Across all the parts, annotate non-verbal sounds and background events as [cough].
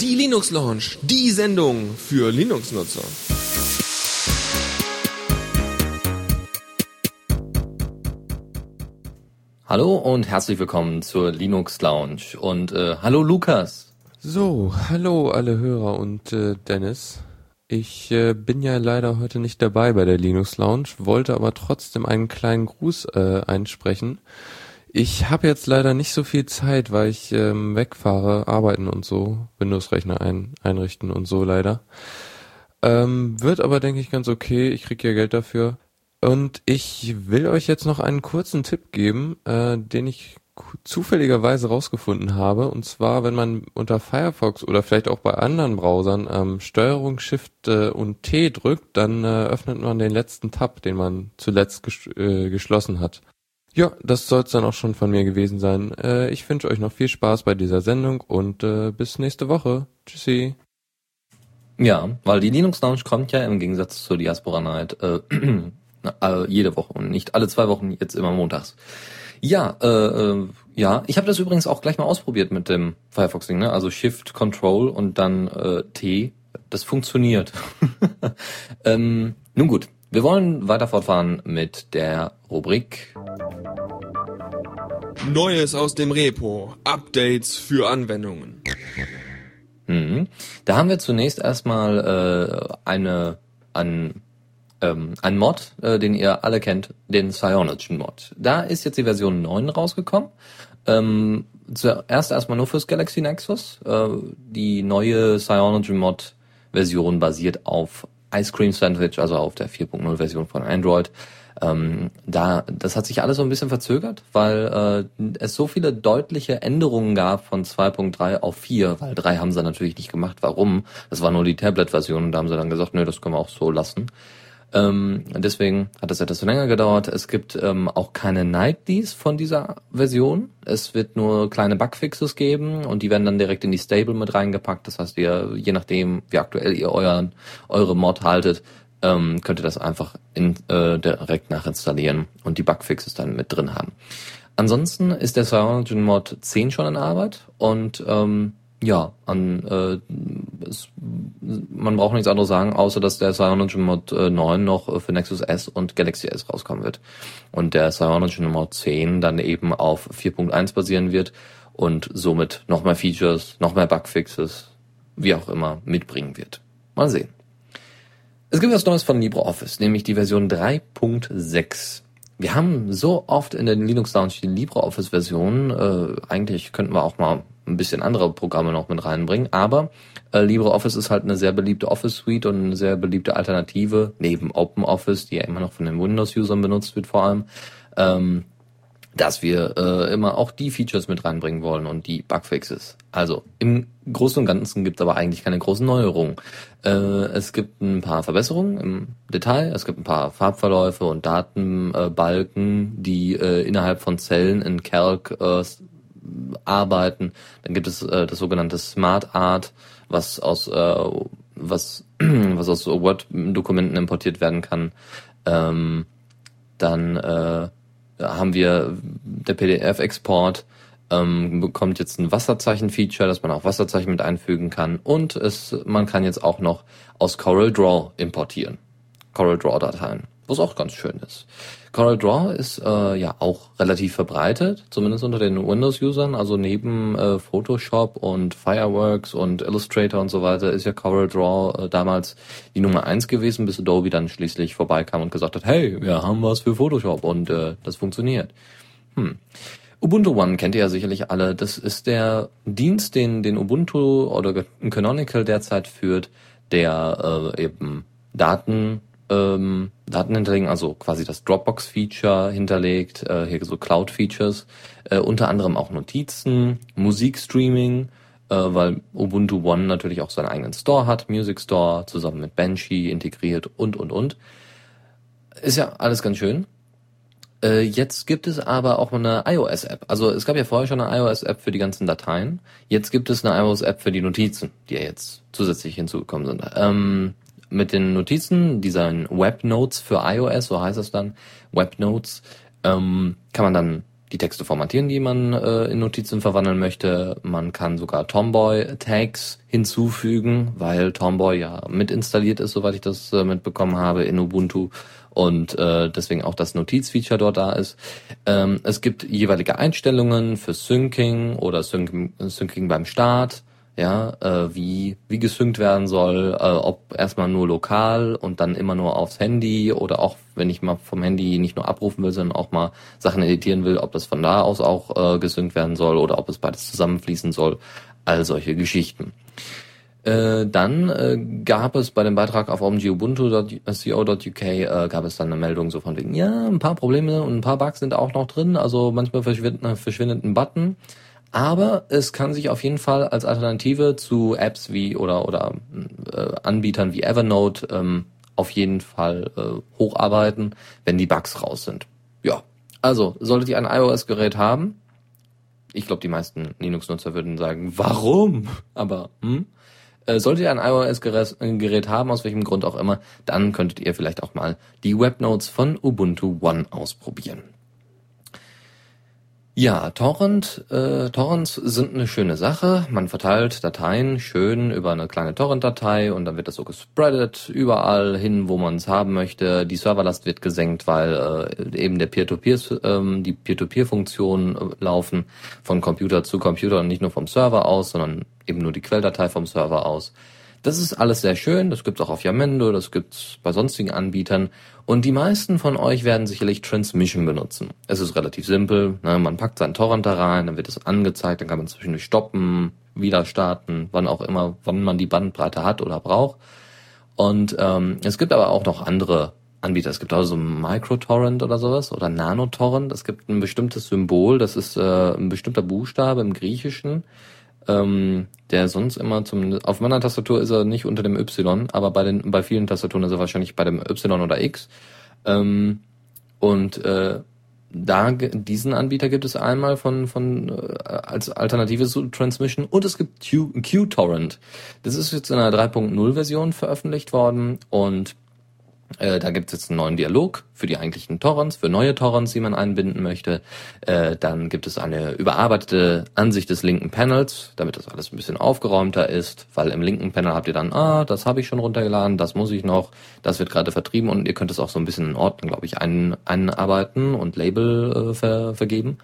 Die Linux Lounge, die Sendung für Linux-Nutzer. Hallo und herzlich willkommen zur Linux Lounge und äh, hallo Lukas. So, hallo alle Hörer und äh, Dennis. Ich äh, bin ja leider heute nicht dabei bei der Linux Lounge, wollte aber trotzdem einen kleinen Gruß äh, einsprechen. Ich habe jetzt leider nicht so viel Zeit, weil ich ähm, wegfahre, arbeiten und so, Windows-Rechner ein, einrichten und so leider. Ähm, wird aber, denke ich, ganz okay. Ich krieg ja Geld dafür. Und ich will euch jetzt noch einen kurzen Tipp geben, äh, den ich zufälligerweise rausgefunden habe. Und zwar, wenn man unter Firefox oder vielleicht auch bei anderen Browsern ähm, Steuerung, Shift äh, und T drückt, dann äh, öffnet man den letzten Tab, den man zuletzt ges äh, geschlossen hat. Ja, das soll es dann auch schon von mir gewesen sein. Äh, ich wünsche euch noch viel Spaß bei dieser Sendung und äh, bis nächste Woche. Tschüssi. Ja, weil die Linux Lounge kommt ja im Gegensatz zur Diaspora Night äh, [clears throat] äh, jede Woche und nicht alle zwei Wochen, jetzt immer montags. Ja, äh, äh, ja, ich habe das übrigens auch gleich mal ausprobiert mit dem Firefox-Ding, ne? Also Shift, Control und dann äh, T. Das funktioniert. [laughs] ähm, nun gut, wir wollen weiter fortfahren mit der Rubrik Neues aus dem Repo. Updates für Anwendungen. Mhm. Da haben wir zunächst erstmal äh, eine an ähm, ein Mod, äh, den ihr alle kennt, den Cyanogen Mod. Da ist jetzt die Version 9 rausgekommen. Ähm, zuerst erstmal nur fürs Galaxy Nexus. Äh, die neue Cyanogen Mod Version basiert auf Ice Cream Sandwich, also auf der 4.0 Version von Android. Ähm, da, das hat sich alles so ein bisschen verzögert, weil äh, es so viele deutliche Änderungen gab von 2.3 auf 4, weil 3 haben sie natürlich nicht gemacht. Warum? Das war nur die Tablet-Version und da haben sie dann gesagt, nö, das können wir auch so lassen. Ähm, deswegen hat das etwas länger gedauert. Es gibt ähm, auch keine Nightlies von dieser Version. Es wird nur kleine Bugfixes geben und die werden dann direkt in die Stable mit reingepackt. Das heißt, ihr, je nachdem, wie aktuell ihr euren, eure Mod haltet, ähm, könnt ihr das einfach in, äh, direkt nachinstallieren und die Bugfixes dann mit drin haben. Ansonsten ist der Cyanogen Mod 10 schon in Arbeit und ähm, ja, an, äh, es, man braucht nichts anderes sagen, außer dass der Cyanogen Mod äh, 9 noch für Nexus S und Galaxy S rauskommen wird. Und der Cyanogen Mod 10 dann eben auf 4.1 basieren wird und somit noch mehr Features, noch mehr Bugfixes, wie auch immer, mitbringen wird. Mal sehen. Es gibt was Neues von LibreOffice, nämlich die Version 3.6. Wir haben so oft in der Linux Lounge die LibreOffice-Version, äh, eigentlich könnten wir auch mal ein bisschen andere Programme noch mit reinbringen. Aber äh, LibreOffice ist halt eine sehr beliebte Office Suite und eine sehr beliebte Alternative neben OpenOffice, die ja immer noch von den Windows-Usern benutzt wird vor allem. Ähm, dass wir äh, immer auch die Features mit reinbringen wollen und die Bugfixes. Also im Großen und Ganzen gibt es aber eigentlich keine großen Neuerungen. Äh, es gibt ein paar Verbesserungen im Detail, es gibt ein paar Farbverläufe und Datenbalken, die äh, innerhalb von Zellen in Calc äh, arbeiten. Dann gibt es äh, das sogenannte Smart Art, was aus äh, was [clears throat] was aus Word-Dokumenten importiert werden kann. Ähm, dann äh, haben wir der PDF-Export ähm, bekommt jetzt ein Wasserzeichen-Feature, dass man auch Wasserzeichen mit einfügen kann und es man kann jetzt auch noch aus Corel Draw importieren. Corel Draw Dateien, was auch ganz schön ist. Corel Draw ist äh, ja auch relativ verbreitet, zumindest unter den Windows-Usern. Also neben äh, Photoshop und Fireworks und Illustrator und so weiter ist ja Corel Draw äh, damals die Nummer eins gewesen, bis Adobe dann schließlich vorbeikam und gesagt hat, hey, wir haben was für Photoshop und äh, das funktioniert. Hm. Ubuntu One kennt ihr ja sicherlich alle. Das ist der Dienst, den, den Ubuntu oder Canonical derzeit führt, der äh, eben Daten ähm, Daten hinterlegen, also quasi das Dropbox-Feature hinterlegt, äh, hier so Cloud-Features, äh, unter anderem auch Notizen, Musikstreaming, äh, weil Ubuntu One natürlich auch seinen eigenen Store hat, Music Store, zusammen mit Banshee integriert und, und, und. Ist ja alles ganz schön. Äh, jetzt gibt es aber auch eine iOS-App. Also es gab ja vorher schon eine iOS-App für die ganzen Dateien. Jetzt gibt es eine iOS-App für die Notizen, die ja jetzt zusätzlich hinzugekommen sind. Ähm, mit den Notizen, diesen Webnotes für iOS, so heißt es dann, Webnotes, ähm, kann man dann die Texte formatieren, die man äh, in Notizen verwandeln möchte. Man kann sogar Tomboy-Tags hinzufügen, weil Tomboy ja mit installiert ist, soweit ich das äh, mitbekommen habe, in Ubuntu und äh, deswegen auch das Notizfeature dort da ist. Ähm, es gibt jeweilige Einstellungen für Syncing oder Syncing, Syncing beim Start ja, äh, wie, wie gesynkt werden soll, äh, ob erstmal nur lokal und dann immer nur aufs Handy oder auch, wenn ich mal vom Handy nicht nur abrufen will, sondern auch mal Sachen editieren will, ob das von da aus auch äh, gesynkt werden soll oder ob es beides zusammenfließen soll, all solche Geschichten. Äh, dann äh, gab es bei dem Beitrag auf omgubuntu.co.uk äh, gab es dann eine Meldung so von wegen, ja, ein paar Probleme und ein paar Bugs sind auch noch drin, also manchmal verschwindet, verschwindet ein Button. Aber es kann sich auf jeden Fall als Alternative zu Apps wie oder oder äh, Anbietern wie Evernote ähm, auf jeden Fall äh, hocharbeiten, wenn die Bugs raus sind. Ja, also solltet ihr ein iOS-Gerät haben, ich glaube, die meisten Linux-Nutzer würden sagen, warum? Aber hm? Äh, solltet ihr ein iOS-Gerät haben, aus welchem Grund auch immer, dann könntet ihr vielleicht auch mal die Webnotes von Ubuntu One ausprobieren. Ja, Torrent, äh, Torrents sind eine schöne Sache. Man verteilt Dateien schön über eine kleine Torrent-Datei und dann wird das so gespreadet überall hin, wo man es haben möchte. Die Serverlast wird gesenkt, weil äh, eben der Peer-to-Peer, ähm, die Peer-to-Peer-Funktionen äh, laufen von Computer zu Computer und nicht nur vom Server aus, sondern eben nur die Quelldatei vom Server aus. Das ist alles sehr schön, das gibt's auch auf Yamendo, das gibt's bei sonstigen Anbietern und die meisten von euch werden sicherlich Transmission benutzen. Es ist relativ simpel, ne? man packt seinen Torrent da rein, dann wird es angezeigt, dann kann man zwischendurch stoppen, wieder starten, wann auch immer, wann man die Bandbreite hat oder braucht. Und ähm, es gibt aber auch noch andere Anbieter. Es gibt auch so Microtorrent oder sowas oder Nanotorrent. Es gibt ein bestimmtes Symbol, das ist äh, ein bestimmter Buchstabe im Griechischen ähm, der sonst immer zum auf meiner Tastatur ist er nicht unter dem Y, aber bei den bei vielen Tastaturen ist er wahrscheinlich bei dem Y oder X. Ähm, und äh, da diesen Anbieter gibt es einmal von von äh, als Alternative zu Transmission und es gibt Q, QTorrent. Das ist jetzt in einer 3.0 Version veröffentlicht worden und äh, da gibt es jetzt einen neuen Dialog für die eigentlichen Torrents, für neue Torrents, die man einbinden möchte. Äh, dann gibt es eine überarbeitete Ansicht des linken Panels, damit das alles ein bisschen aufgeräumter ist, weil im linken Panel habt ihr dann, ah, das habe ich schon runtergeladen, das muss ich noch, das wird gerade vertrieben und ihr könnt es auch so ein bisschen in Orten, glaube ich, ein, einarbeiten und Label äh, ver, vergeben.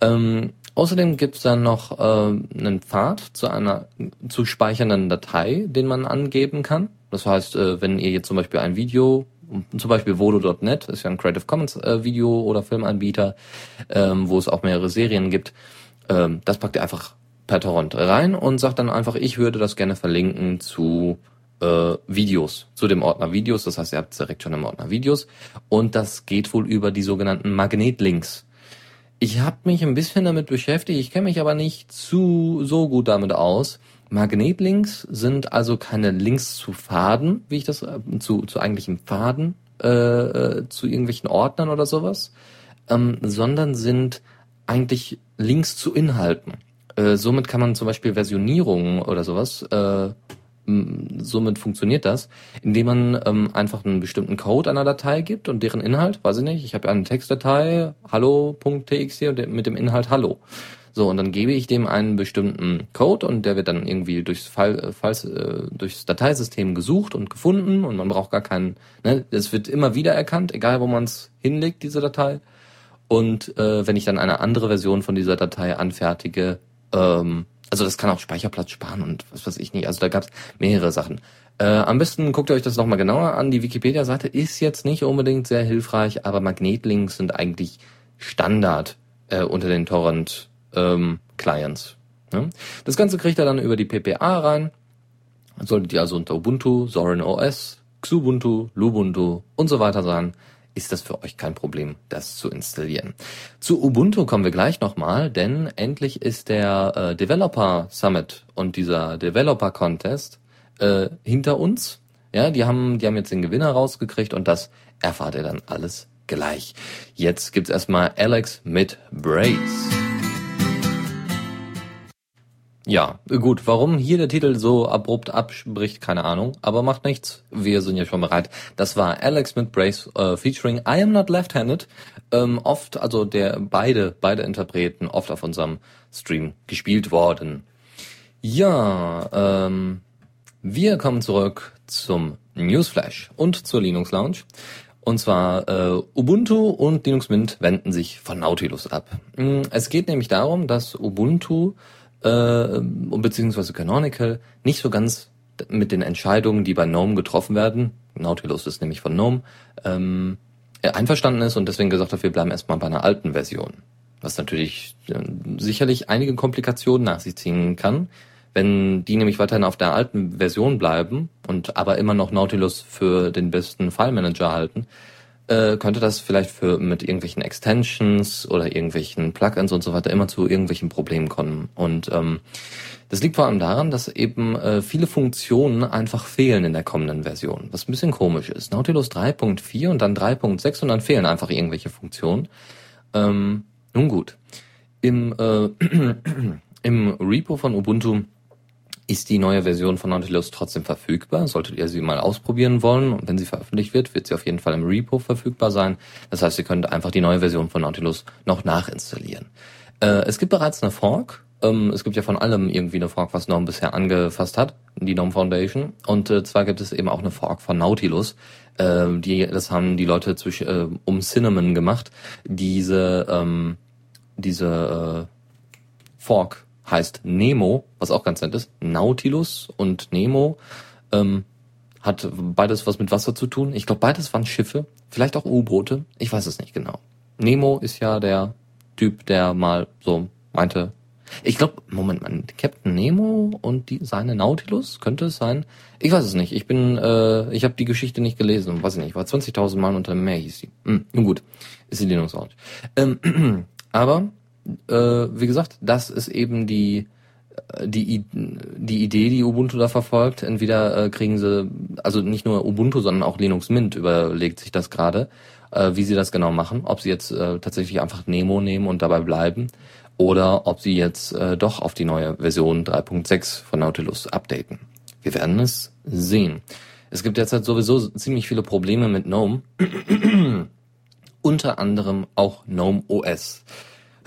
Ähm, außerdem gibt es dann noch äh, einen Pfad zu einer zu speichernden Datei, den man angeben kann. Das heißt, äh, wenn ihr jetzt zum Beispiel ein Video, zum Beispiel Vodo.net, ist ja ein Creative Commons äh, Video- oder Filmanbieter, ähm, wo es auch mehrere Serien gibt, ähm, das packt ihr einfach per Torrent rein und sagt dann einfach, ich würde das gerne verlinken zu äh, Videos, zu dem Ordner Videos. Das heißt, ihr habt direkt schon im Ordner Videos. Und das geht wohl über die sogenannten Magnetlinks. Ich habe mich ein bisschen damit beschäftigt, ich kenne mich aber nicht zu so gut damit aus. Magnetlinks sind also keine Links zu Faden, wie ich das äh, zu, zu eigentlichen Faden, äh, äh, zu irgendwelchen Ordnern oder sowas, ähm, sondern sind eigentlich Links zu Inhalten. Äh, somit kann man zum Beispiel Versionierungen oder sowas, äh, somit funktioniert das, indem man ähm, einfach einen bestimmten Code einer Datei gibt und deren Inhalt, weiß ich nicht, ich habe eine Textdatei, hallo.txt und mit dem Inhalt hallo. So, und dann gebe ich dem einen bestimmten Code und der wird dann irgendwie durchs, Fall, Falls, äh, durchs Dateisystem gesucht und gefunden und man braucht gar keinen, ne, es wird immer wieder erkannt, egal wo man es hinlegt, diese Datei. Und äh, wenn ich dann eine andere Version von dieser Datei anfertige, ähm, also das kann auch Speicherplatz sparen und was weiß ich nicht, also da gab es mehrere Sachen. Äh, am besten guckt ihr euch das nochmal genauer an. Die Wikipedia-Seite ist jetzt nicht unbedingt sehr hilfreich, aber Magnetlinks sind eigentlich Standard äh, unter den Torrent ähm, Clients. Ne? Das Ganze kriegt er dann über die PPA rein. Solltet ihr also unter Ubuntu, Zorin OS, Xubuntu, Lubuntu und so weiter sein, ist das für euch kein Problem, das zu installieren. Zu Ubuntu kommen wir gleich nochmal, denn endlich ist der äh, Developer Summit und dieser Developer Contest äh, hinter uns. Ja, die haben, die haben jetzt den Gewinner rausgekriegt und das erfahrt ihr dann alles gleich. Jetzt gibt's erstmal Alex mit Brace. Ja, gut. Warum hier der Titel so abrupt abbricht, keine Ahnung. Aber macht nichts. Wir sind ja schon bereit. Das war Alex mit Brace äh, featuring I Am Not Left-Handed. Ähm, oft, also der beide, beide Interpreten, oft auf unserem Stream gespielt worden. Ja, ähm, wir kommen zurück zum Newsflash und zur Linux Lounge. Und zwar äh, Ubuntu und Linux Mint wenden sich von Nautilus ab. Mm, es geht nämlich darum, dass Ubuntu äh, beziehungsweise Canonical nicht so ganz mit den Entscheidungen, die bei GNOME getroffen werden, Nautilus ist nämlich von GNOME, ähm, einverstanden ist und deswegen gesagt hat, wir bleiben erstmal bei einer alten Version. Was natürlich äh, sicherlich einige Komplikationen nach sich ziehen kann. Wenn die nämlich weiterhin auf der alten Version bleiben und aber immer noch Nautilus für den besten File Manager halten, äh, könnte das vielleicht für mit irgendwelchen Extensions oder irgendwelchen Plugins und so weiter immer zu irgendwelchen Problemen kommen. Und ähm, das liegt vor allem daran, dass eben äh, viele Funktionen einfach fehlen in der kommenden Version, was ein bisschen komisch ist. Nautilus 3.4 und dann 3.6 und dann fehlen einfach irgendwelche Funktionen. Ähm, nun gut. Im, äh, [clears throat] Im Repo von Ubuntu ist die neue Version von Nautilus trotzdem verfügbar. Solltet ihr sie mal ausprobieren wollen und wenn sie veröffentlicht wird, wird sie auf jeden Fall im Repo verfügbar sein. Das heißt, ihr könnt einfach die neue Version von Nautilus noch nachinstallieren. Äh, es gibt bereits eine Fork. Ähm, es gibt ja von allem irgendwie eine Fork, was GNOME bisher angefasst hat, die GNOME Foundation. Und äh, zwar gibt es eben auch eine Fork von Nautilus. Äh, die, das haben die Leute zwischen, äh, um Cinnamon gemacht. Diese, ähm, diese äh, Fork heißt Nemo, was auch ganz nett ist. Nautilus und Nemo ähm, hat beides was mit Wasser zu tun. Ich glaube, beides waren Schiffe, vielleicht auch U-Boote. Ich weiß es nicht genau. Nemo ist ja der Typ, der mal so meinte. Ich glaube, Moment mal, Captain Nemo und die, seine Nautilus könnte es sein. Ich weiß es nicht. Ich bin, äh, ich habe die Geschichte nicht gelesen. Weiß ich nicht. War 20.000 Mal unter dem Meer hieß sie. Hm, nun gut, ist die Linux ähm, [clears throat] Aber äh, wie gesagt, das ist eben die äh, die, die Idee, die Ubuntu da verfolgt. Entweder äh, kriegen sie, also nicht nur Ubuntu, sondern auch Linux Mint überlegt sich das gerade, äh, wie sie das genau machen. Ob sie jetzt äh, tatsächlich einfach Nemo nehmen und dabei bleiben oder ob sie jetzt äh, doch auf die neue Version 3.6 von Nautilus updaten. Wir werden es sehen. Es gibt derzeit sowieso ziemlich viele Probleme mit GNOME. [clears throat] Unter anderem auch GNOME OS.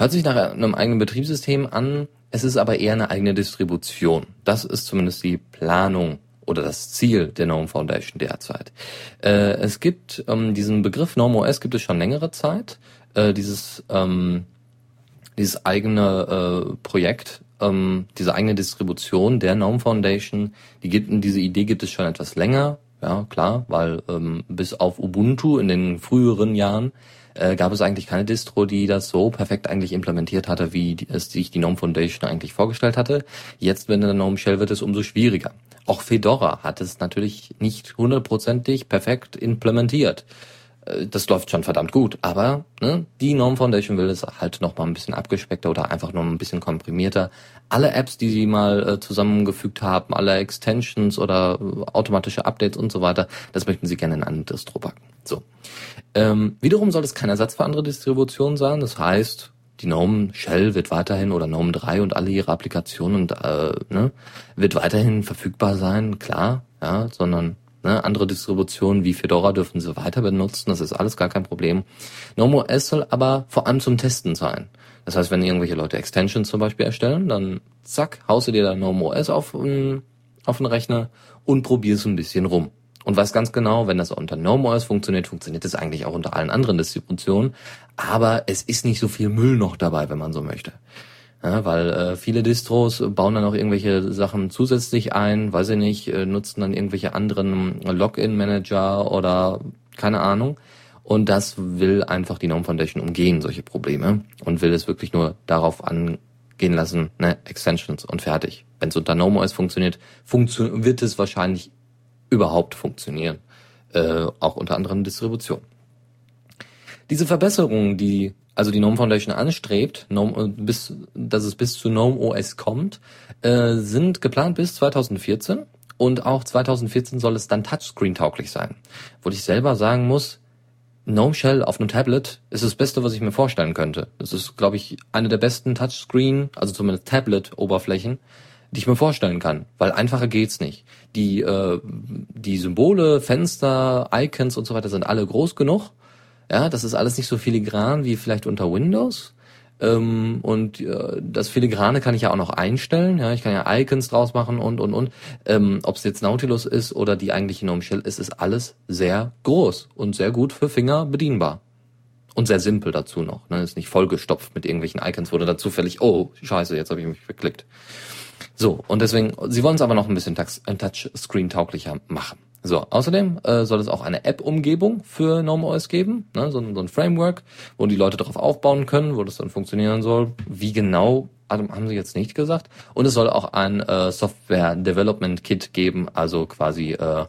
Hört sich nach einem eigenen Betriebssystem an, es ist aber eher eine eigene Distribution. Das ist zumindest die Planung oder das Ziel der GNOME Foundation derzeit. Äh, es gibt ähm, diesen Begriff GNOME OS gibt es schon längere Zeit. Äh, dieses ähm, dieses eigene äh, Projekt, ähm, diese eigene Distribution der GNOME Foundation, die gibt, diese Idee gibt es schon etwas länger. Ja, klar, weil bis auf Ubuntu in den früheren Jahren äh, gab es eigentlich keine Distro, die das so perfekt eigentlich implementiert hatte, wie es sich die GNOME Foundation eigentlich vorgestellt hatte. Jetzt, wenn der GNOME Shell wird es umso schwieriger. Auch Fedora hat es natürlich nicht hundertprozentig perfekt implementiert. Äh, das läuft schon verdammt gut, aber ne, die GNOME Foundation will es halt noch mal ein bisschen abgespeckter oder einfach nur ein bisschen komprimierter. Alle Apps, die sie mal äh, zusammengefügt haben, alle Extensions oder äh, automatische Updates und so weiter, das möchten sie gerne in einen Distro packen. So. Ähm, wiederum soll es kein Ersatz für andere Distributionen sein. Das heißt, die GNOME Shell wird weiterhin oder GNOME 3 und alle ihre Applikationen äh, ne, wird weiterhin verfügbar sein, klar, ja, sondern ne, andere Distributionen wie Fedora dürfen sie weiter benutzen, das ist alles gar kein Problem. GNOME soll aber vor allem zum Testen sein. Das heißt, wenn irgendwelche Leute Extensions zum Beispiel erstellen, dann zack, haust du dir da GNOME OS auf, auf den Rechner und probierst ein bisschen rum und weiß ganz genau, wenn das unter GNOME funktioniert, funktioniert es eigentlich auch unter allen anderen Distributionen. Aber es ist nicht so viel Müll noch dabei, wenn man so möchte. Ja, weil äh, viele Distros bauen dann auch irgendwelche Sachen zusätzlich ein, weiß ich nicht, äh, nutzen dann irgendwelche anderen Login-Manager oder keine Ahnung. Und das will einfach die GNOME Foundation umgehen, solche Probleme, und will es wirklich nur darauf angehen lassen, ne, Extensions und fertig. Wenn es unter GNOME OS funktioniert, funktio wird es wahrscheinlich überhaupt funktionieren, äh, auch unter anderen Distributionen. Diese Verbesserungen, die also die GNOME Foundation anstrebt, GNOME, äh, bis, dass es bis zu GNOME OS kommt, äh, sind geplant bis 2014 und auch 2014 soll es dann Touchscreen-tauglich sein. Wo ich selber sagen muss, GNOME Shell auf einem Tablet ist das Beste, was ich mir vorstellen könnte. Das ist, glaube ich, eine der besten Touchscreen, also zumindest Tablet-Oberflächen, die ich mir vorstellen kann, weil einfacher geht's nicht. Die äh, die Symbole, Fenster, Icons und so weiter sind alle groß genug. Ja, das ist alles nicht so filigran wie vielleicht unter Windows. Ähm, und äh, das Filigrane kann ich ja auch noch einstellen. Ja, ich kann ja Icons draus machen und und und. Ähm, Ob es jetzt Nautilus ist oder die eigentliche Gnome Shell, ist ist alles sehr groß und sehr gut für Finger bedienbar. Und sehr simpel dazu noch. Ne? Ist nicht vollgestopft mit irgendwelchen Icons, wo du dann zufällig, oh, scheiße, jetzt habe ich mich verklickt. So, und deswegen, sie wollen es aber noch ein bisschen Touchscreen-tauglicher machen. So, außerdem äh, soll es auch eine App-Umgebung für GNOME OS geben, ne, so, so ein Framework, wo die Leute darauf aufbauen können, wo das dann funktionieren soll. Wie genau, also haben sie jetzt nicht gesagt. Und es soll auch ein äh, Software Development Kit geben, also quasi äh,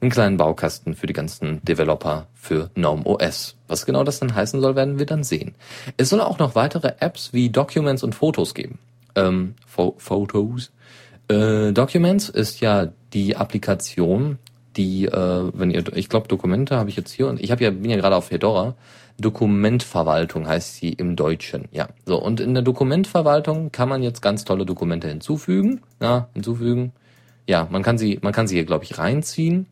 einen kleinen Baukasten für die ganzen Developer für GNOME OS. Was genau das dann heißen soll, werden wir dann sehen. Es soll auch noch weitere Apps wie Documents und Fotos geben. Ähm, Fotos. Äh, Documents ist ja die Applikation, die, äh, wenn ihr, ich glaube, Dokumente habe ich jetzt hier und ich habe ja bin ja gerade auf Fedora. Dokumentverwaltung heißt sie im Deutschen. Ja, so und in der Dokumentverwaltung kann man jetzt ganz tolle Dokumente hinzufügen. Ja, hinzufügen. Ja, man kann sie, man kann sie hier glaube ich reinziehen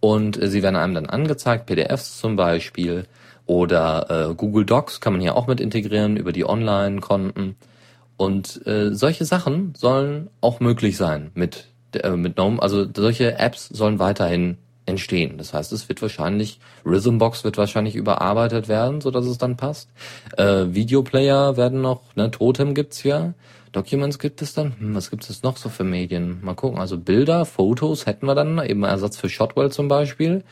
und äh, sie werden einem dann angezeigt, PDFs zum Beispiel oder äh, Google Docs kann man hier auch mit integrieren über die Online-Konten. Und äh, solche Sachen sollen auch möglich sein mit äh, mit GNOME. Also solche Apps sollen weiterhin entstehen. Das heißt, es wird wahrscheinlich Rhythmbox wird wahrscheinlich überarbeitet werden, so dass es dann passt. Äh, Videoplayer werden noch, ne, Totem gibt's ja. Documents gibt es dann. Hm, was gibt es noch so für Medien? Mal gucken. Also Bilder, Fotos hätten wir dann, eben Ersatz für Shotwell zum Beispiel.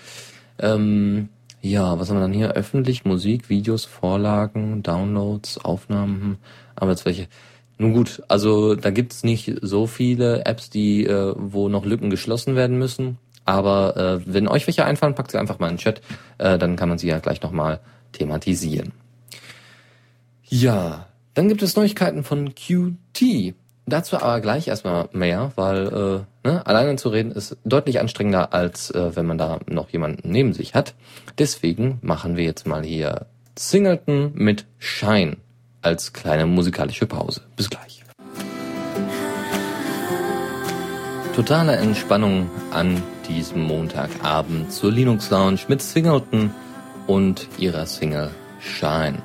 Ähm, ja, was haben wir dann hier? Öffentlich, Musik, Videos, Vorlagen, Downloads, Aufnahmen, hm, Arbeitsfläche. Nun gut, also da gibt's nicht so viele Apps, die, äh, wo noch Lücken geschlossen werden müssen. Aber äh, wenn euch welche einfallen, packt sie einfach mal in den Chat, äh, dann kann man sie ja gleich nochmal thematisieren. Ja, dann gibt es Neuigkeiten von Qt. Dazu aber gleich erstmal mehr, weil äh, ne, alleine zu reden ist deutlich anstrengender, als äh, wenn man da noch jemanden neben sich hat. Deswegen machen wir jetzt mal hier Singleton mit Shine als kleine musikalische Pause. Bis gleich. Totale Entspannung an diesem Montagabend zur Linux Lounge mit Singleton und ihrer Single Shine.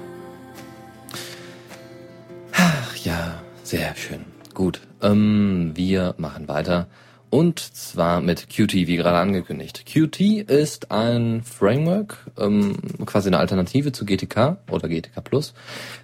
ja, sehr schön. Gut, ähm, wir machen weiter. Und zwar mit Qt, wie gerade angekündigt. Qt ist ein Framework, ähm, quasi eine Alternative zu GTK oder GTK Plus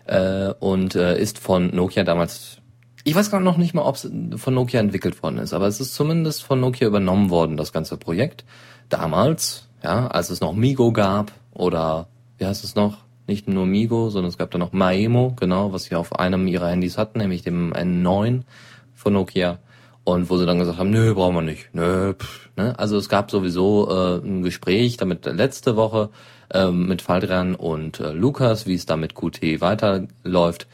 äh, und äh, ist von Nokia damals, ich weiß gar noch nicht mal, ob es von Nokia entwickelt worden ist, aber es ist zumindest von Nokia übernommen worden, das ganze Projekt. Damals, ja, als es noch Migo gab oder wie heißt es noch? nicht nur Migo, sondern es gab da noch Maemo, genau, was sie auf einem ihrer Handys hatten, nämlich dem N9 von Nokia. Und wo sie dann gesagt haben, nö, brauchen wir nicht. Nö, pff, ne? Also es gab sowieso äh, ein Gespräch damit letzte Woche äh, mit Faldrian und äh, Lukas, wie es da mit Qt weiterläuft.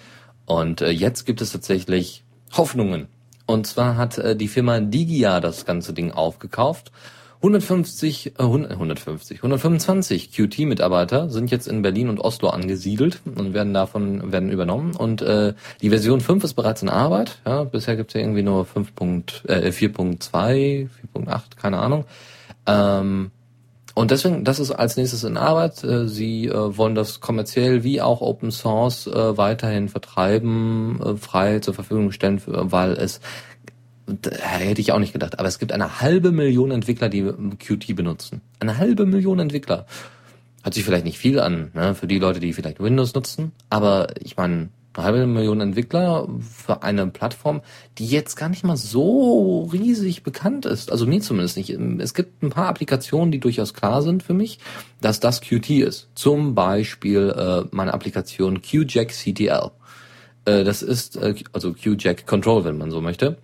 Und äh, jetzt gibt es tatsächlich Hoffnungen. Und zwar hat äh, die Firma Digia das ganze Ding aufgekauft 150, äh, 150, 125 QT-Mitarbeiter sind jetzt in Berlin und Oslo angesiedelt und werden davon werden übernommen. Und äh, die Version 5 ist bereits in Arbeit. Ja, bisher gibt es ja irgendwie nur 5. Äh, 4.2, 4.8, keine Ahnung. Ähm, und deswegen, das ist als nächstes in Arbeit. Äh, sie äh, wollen das kommerziell wie auch Open Source äh, weiterhin vertreiben, äh, frei zur Verfügung stellen, weil es hätte ich auch nicht gedacht. Aber es gibt eine halbe Million Entwickler, die Qt benutzen. Eine halbe Million Entwickler. Hört sich vielleicht nicht viel an, ne, für die Leute, die vielleicht Windows nutzen. Aber ich meine, eine halbe Million Entwickler für eine Plattform, die jetzt gar nicht mal so riesig bekannt ist. Also mir zumindest nicht. Es gibt ein paar Applikationen, die durchaus klar sind für mich, dass das Qt ist. Zum Beispiel äh, meine Applikation QJack CTL. Äh, das ist äh, also QJack Control, wenn man so möchte.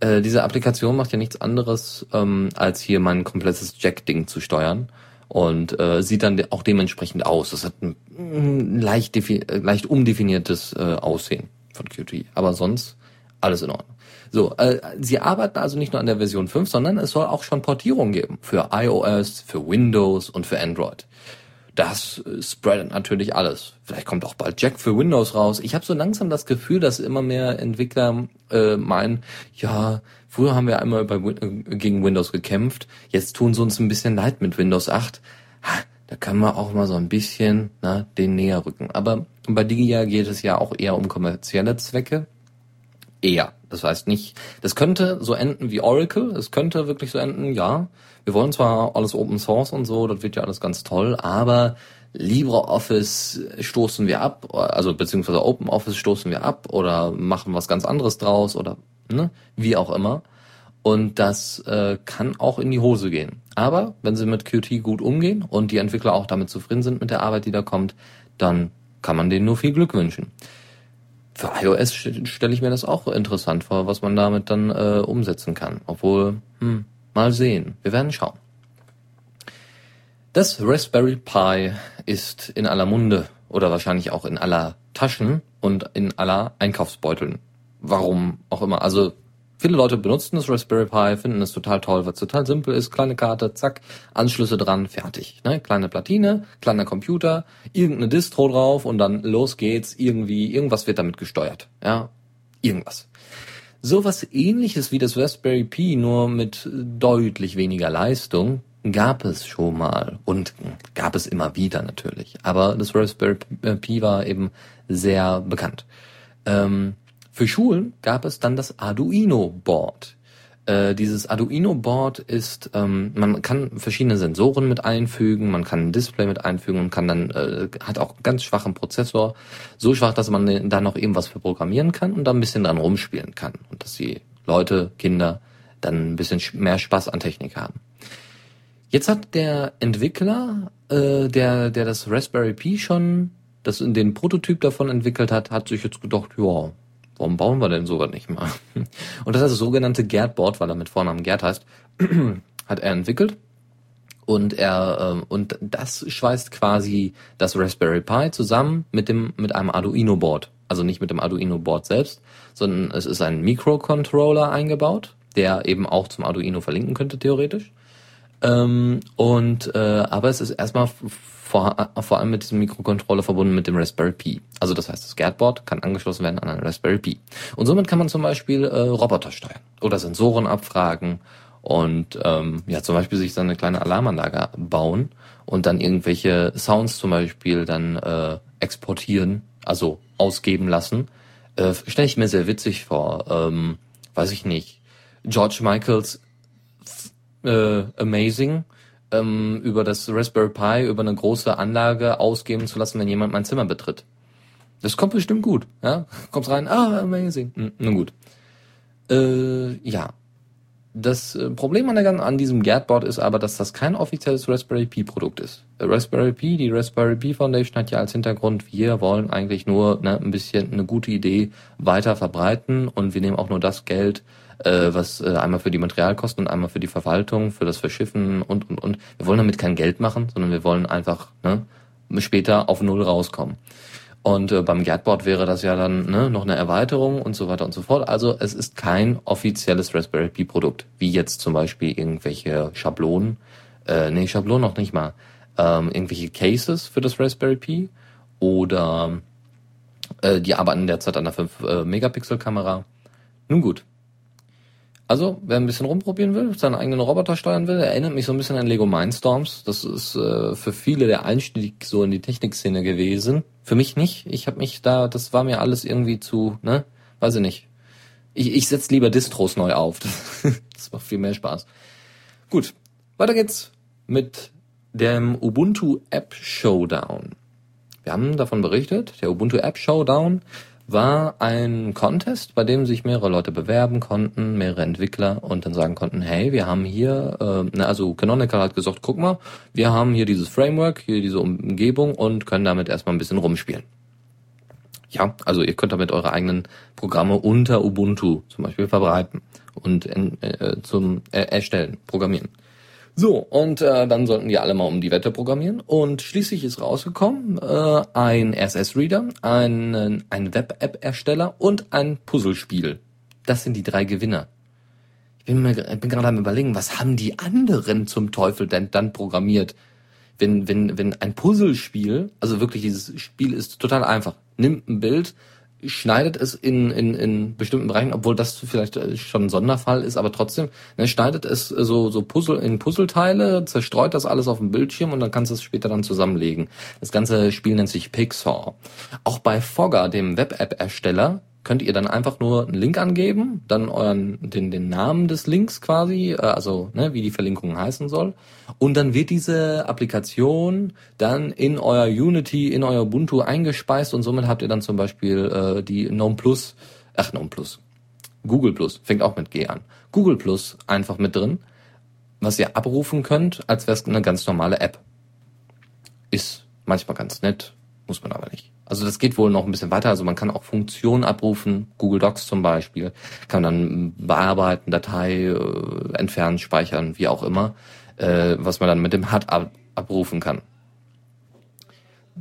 Äh, diese Applikation macht ja nichts anderes, ähm, als hier mein komplettes Jack-Ding zu steuern und äh, sieht dann auch dementsprechend aus. Das hat ein, ein leicht, äh, leicht umdefiniertes äh, Aussehen von Qt, aber sonst alles in Ordnung. So, äh, sie arbeiten also nicht nur an der Version 5, sondern es soll auch schon Portierung geben für iOS, für Windows und für Android. Das spreadet natürlich alles. Vielleicht kommt auch bald Jack für Windows raus. Ich habe so langsam das Gefühl, dass immer mehr Entwickler äh, meinen, ja, früher haben wir einmal bei, äh, gegen Windows gekämpft, jetzt tun sie uns ein bisschen leid mit Windows 8. Ha, da können wir auch mal so ein bisschen na, den näher rücken. Aber bei Digia geht es ja auch eher um kommerzielle Zwecke. Eher. Das heißt nicht, das könnte so enden wie Oracle, es könnte wirklich so enden, ja, wir wollen zwar alles Open Source und so, das wird ja alles ganz toll, aber LibreOffice stoßen wir ab, also beziehungsweise OpenOffice stoßen wir ab oder machen was ganz anderes draus oder ne, wie auch immer. Und das äh, kann auch in die Hose gehen. Aber wenn sie mit Qt gut umgehen und die Entwickler auch damit zufrieden sind mit der Arbeit, die da kommt, dann kann man denen nur viel Glück wünschen. Für iOS stelle ich mir das auch interessant vor, was man damit dann äh, umsetzen kann. Obwohl, hm, mal sehen. Wir werden schauen. Das Raspberry Pi ist in aller Munde oder wahrscheinlich auch in aller Taschen und in aller Einkaufsbeuteln. Warum auch immer. Also Viele Leute benutzen das Raspberry Pi, finden es total toll, weil es total simpel ist. Kleine Karte, zack, Anschlüsse dran, fertig. Ne? Kleine Platine, kleiner Computer, irgendeine Distro drauf und dann los geht's. Irgendwie, irgendwas wird damit gesteuert. Ja, irgendwas. Sowas ähnliches wie das Raspberry Pi, nur mit deutlich weniger Leistung, gab es schon mal und gab es immer wieder natürlich. Aber das Raspberry Pi war eben sehr bekannt. Ähm, für Schulen gab es dann das Arduino-Board. Äh, dieses Arduino-Board ist, ähm, man kann verschiedene Sensoren mit einfügen, man kann ein Display mit einfügen und kann dann, äh, hat auch einen ganz schwachen Prozessor, so schwach, dass man da noch eben was für programmieren kann und da ein bisschen dran rumspielen kann und dass die Leute, Kinder dann ein bisschen mehr Spaß an Technik haben. Jetzt hat der Entwickler, äh, der, der das Raspberry Pi schon, das in den Prototyp davon entwickelt hat, hat sich jetzt gedacht, ja, warum bauen wir denn sowas nicht mal? Und das ist das sogenannte Gerd-Board, weil er mit Vornamen Gerd heißt, [clears throat] hat er entwickelt. Und er ähm, und das schweißt quasi das Raspberry Pi zusammen mit dem mit einem Arduino Board. Also nicht mit dem Arduino Board selbst, sondern es ist ein Microcontroller eingebaut, der eben auch zum Arduino verlinken könnte theoretisch. Ähm, und äh, aber es ist erstmal vor, vor allem mit diesem Mikrocontroller verbunden mit dem Raspberry Pi. Also das heißt, das Gerdboard kann angeschlossen werden an einen Raspberry Pi. Und somit kann man zum Beispiel äh, Roboter steuern oder Sensoren abfragen und ähm, ja zum Beispiel sich dann eine kleine Alarmanlage bauen und dann irgendwelche Sounds zum Beispiel dann äh, exportieren, also ausgeben lassen. Äh, Stelle ich mir sehr witzig vor. Ähm, weiß ich nicht. George Michaels äh, Amazing ähm, über das Raspberry Pi über eine große Anlage ausgeben zu lassen, wenn jemand mein Zimmer betritt. Das kommt bestimmt gut. Ja? Kommst rein, ah, amazing. Hm, nun gut. Äh, ja. Das äh, Problem an, der, an diesem Gerdboard ist aber, dass das kein offizielles Raspberry Pi Produkt ist. Raspberry Pi, die Raspberry Pi Foundation hat ja als Hintergrund, wir wollen eigentlich nur ne, ein bisschen eine gute Idee weiter verbreiten und wir nehmen auch nur das Geld, was äh, einmal für die Materialkosten und einmal für die Verwaltung, für das Verschiffen und und und. Wir wollen damit kein Geld machen, sondern wir wollen einfach ne, später auf Null rauskommen. Und äh, beim Gerdboard wäre das ja dann ne, noch eine Erweiterung und so weiter und so fort. Also es ist kein offizielles Raspberry Pi Produkt, wie jetzt zum Beispiel irgendwelche Schablonen, äh, nee, Schablonen noch nicht mal, ähm, irgendwelche Cases für das Raspberry Pi oder äh, die arbeiten derzeit an der 5 äh. Nun gut, also, wer ein bisschen rumprobieren will, seinen eigenen Roboter steuern will, erinnert mich so ein bisschen an Lego Mindstorms. Das ist äh, für viele der Einstieg so in die Technikszene gewesen. Für mich nicht. Ich habe mich da, das war mir alles irgendwie zu, ne? Weiß ich nicht. Ich, ich setz lieber Distros neu auf. [laughs] das macht viel mehr Spaß. Gut, weiter geht's mit dem Ubuntu App Showdown. Wir haben davon berichtet, der Ubuntu App Showdown war ein Contest, bei dem sich mehrere Leute bewerben konnten, mehrere Entwickler und dann sagen konnten, hey, wir haben hier, äh, ne, also Canonical hat gesagt, guck mal, wir haben hier dieses Framework, hier diese Umgebung und können damit erstmal ein bisschen rumspielen. Ja, also ihr könnt damit eure eigenen Programme unter Ubuntu zum Beispiel verbreiten und äh, zum äh, erstellen, programmieren. So, und äh, dann sollten die alle mal um die Wette programmieren. Und schließlich ist rausgekommen äh, ein RSS-Reader, ein, ein Web-App-Ersteller und ein Puzzlespiel. Das sind die drei Gewinner. Ich bin, mir, bin gerade am überlegen, was haben die anderen zum Teufel denn dann programmiert? wenn, wenn, wenn ein Puzzlespiel, also wirklich dieses Spiel ist total einfach, nimmt ein Bild, schneidet es in, in, in bestimmten Bereichen, obwohl das vielleicht äh, schon ein Sonderfall ist, aber trotzdem, ne, schneidet es so, so Puzzle in Puzzleteile, zerstreut das alles auf dem Bildschirm und dann kannst du es später dann zusammenlegen. Das ganze Spiel nennt sich Pixar. Auch bei Fogger, dem Web-App-Ersteller, könnt ihr dann einfach nur einen Link angeben, dann euren den den Namen des Links quasi, äh, also ne, wie die Verlinkung heißen soll, und dann wird diese Applikation dann in euer Unity, in euer Ubuntu eingespeist und somit habt ihr dann zum Beispiel äh, die Gnome Plus, ach Gnome Plus, Google Plus fängt auch mit G an, Google Plus einfach mit drin, was ihr abrufen könnt, als wäre es eine ganz normale App. Ist manchmal ganz nett, muss man aber nicht. Also das geht wohl noch ein bisschen weiter. Also man kann auch Funktionen abrufen, Google Docs zum Beispiel, kann dann bearbeiten, Datei äh, entfernen, speichern, wie auch immer, äh, was man dann mit dem HUD ab abrufen kann.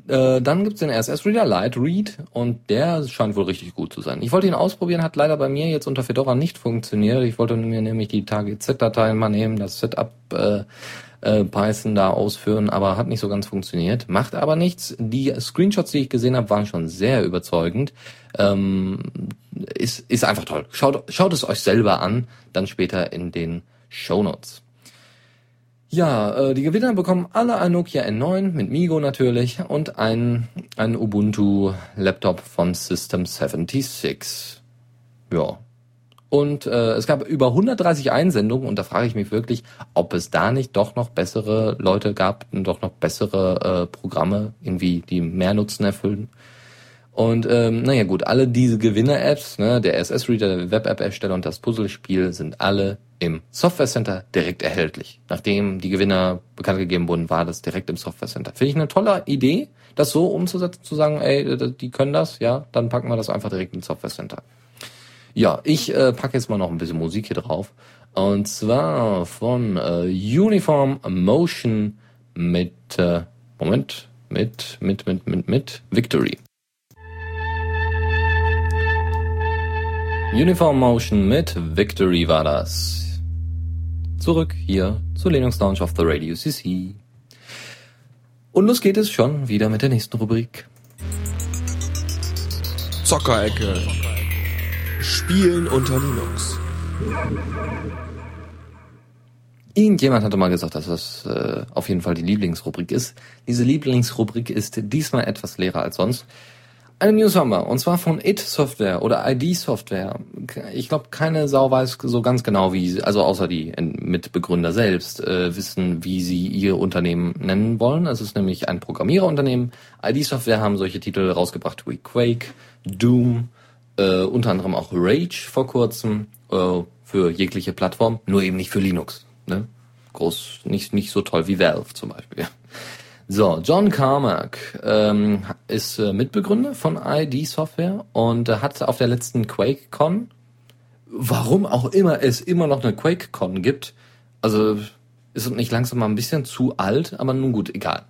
Äh, dann gibt's den RSS-Reader Light Read und der scheint wohl richtig gut zu sein. Ich wollte ihn ausprobieren, hat leider bei mir jetzt unter Fedora nicht funktioniert. Ich wollte mir nämlich die Target-Z-Dateien mal nehmen, das Setup äh, äh, Python da ausführen, aber hat nicht so ganz funktioniert. Macht aber nichts. Die Screenshots, die ich gesehen habe, waren schon sehr überzeugend. Ähm, ist, ist einfach toll. Schaut, schaut es euch selber an, dann später in den Show Notes. Ja, äh, die Gewinner bekommen alle ein Nokia N9 mit Migo natürlich und ein, ein Ubuntu Laptop von System 76. Ja, und äh, es gab über 130 Einsendungen und da frage ich mich wirklich, ob es da nicht doch noch bessere Leute gab und doch noch bessere äh, Programme, irgendwie, die mehr Nutzen erfüllen. Und ähm, naja gut, alle diese Gewinner-Apps, ne, der SS-Reader, der Web-App-Ersteller und das Puzzlespiel sind alle im Software Center direkt erhältlich. Nachdem die Gewinner bekannt gegeben wurden, war das direkt im Software Center. Finde ich eine tolle Idee, das so umzusetzen, zu sagen, ey, die können das, ja, dann packen wir das einfach direkt ins Software Center. Ja, ich äh, packe jetzt mal noch ein bisschen Musik hier drauf. Und zwar von äh, Uniform Motion mit, äh, Moment, mit, mit, mit, mit, mit Victory. Uniform Motion mit Victory war das. Zurück hier zu Linux Launch of the Radio CC. Und los geht es schon wieder mit der nächsten Rubrik. Zockerecke. Spielen unter Linux. Irgendjemand hatte mal gesagt, dass das äh, auf jeden Fall die Lieblingsrubrik ist. Diese Lieblingsrubrik ist diesmal etwas leerer als sonst. Eine News haben wir, und zwar von IT Software oder ID Software. Ich glaube, keine Sau weiß so ganz genau, wie, sie, also außer die Mitbegründer selbst, äh, wissen, wie sie ihr Unternehmen nennen wollen. Es ist nämlich ein Programmiererunternehmen. ID Software haben solche Titel rausgebracht wie Quake, Doom, äh, unter anderem auch Rage vor kurzem äh, für jegliche Plattform, nur eben nicht für Linux. Ne? Groß, nicht, nicht so toll wie Valve zum Beispiel. So, John Carmack ähm, ist äh, Mitbegründer von ID Software und äh, hat auf der letzten QuakeCon, warum auch immer es immer noch eine QuakeCon gibt, also ist nicht langsam mal ein bisschen zu alt, aber nun gut, egal.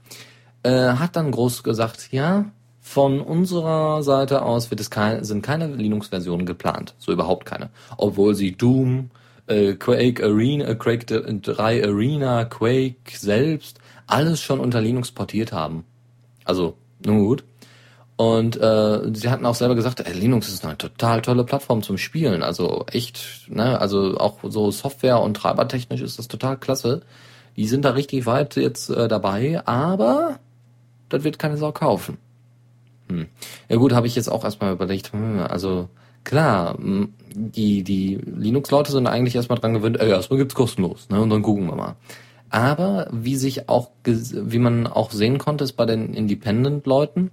Äh, hat dann groß gesagt, ja, von unserer Seite aus wird es kein, sind keine Linux-Versionen geplant. So überhaupt keine. Obwohl sie Doom, äh, Quake Arena, äh, Quake 3 Arena, Quake selbst, alles schon unter Linux portiert haben. Also, nun gut. Und äh, sie hatten auch selber gesagt, ey, Linux ist eine total tolle Plattform zum Spielen. Also echt, ne, also auch so Software und treibertechnisch ist das total klasse. Die sind da richtig weit jetzt äh, dabei, aber das wird keine Sau kaufen. Hm. Ja gut, habe ich jetzt auch erstmal überlegt, hm, also klar, hm, die, die Linux-Leute sind eigentlich erstmal dran gewöhnt, ey, erstmal gibt's kostenlos, ne, und dann gucken wir mal. Aber wie sich auch, wie man auch sehen konnte, ist bei den Independent-Leuten,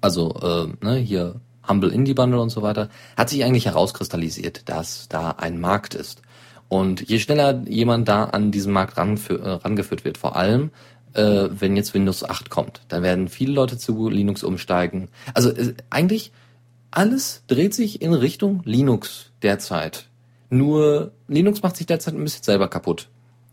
also äh, ne, hier Humble Indie Bundle und so weiter, hat sich eigentlich herauskristallisiert, dass da ein Markt ist. Und je schneller jemand da an diesen Markt äh, rangeführt wird, vor allem, äh, wenn jetzt Windows 8 kommt. Dann werden viele Leute zu Linux umsteigen. Also äh, eigentlich alles dreht sich in Richtung Linux derzeit. Nur Linux macht sich derzeit ein bisschen selber kaputt.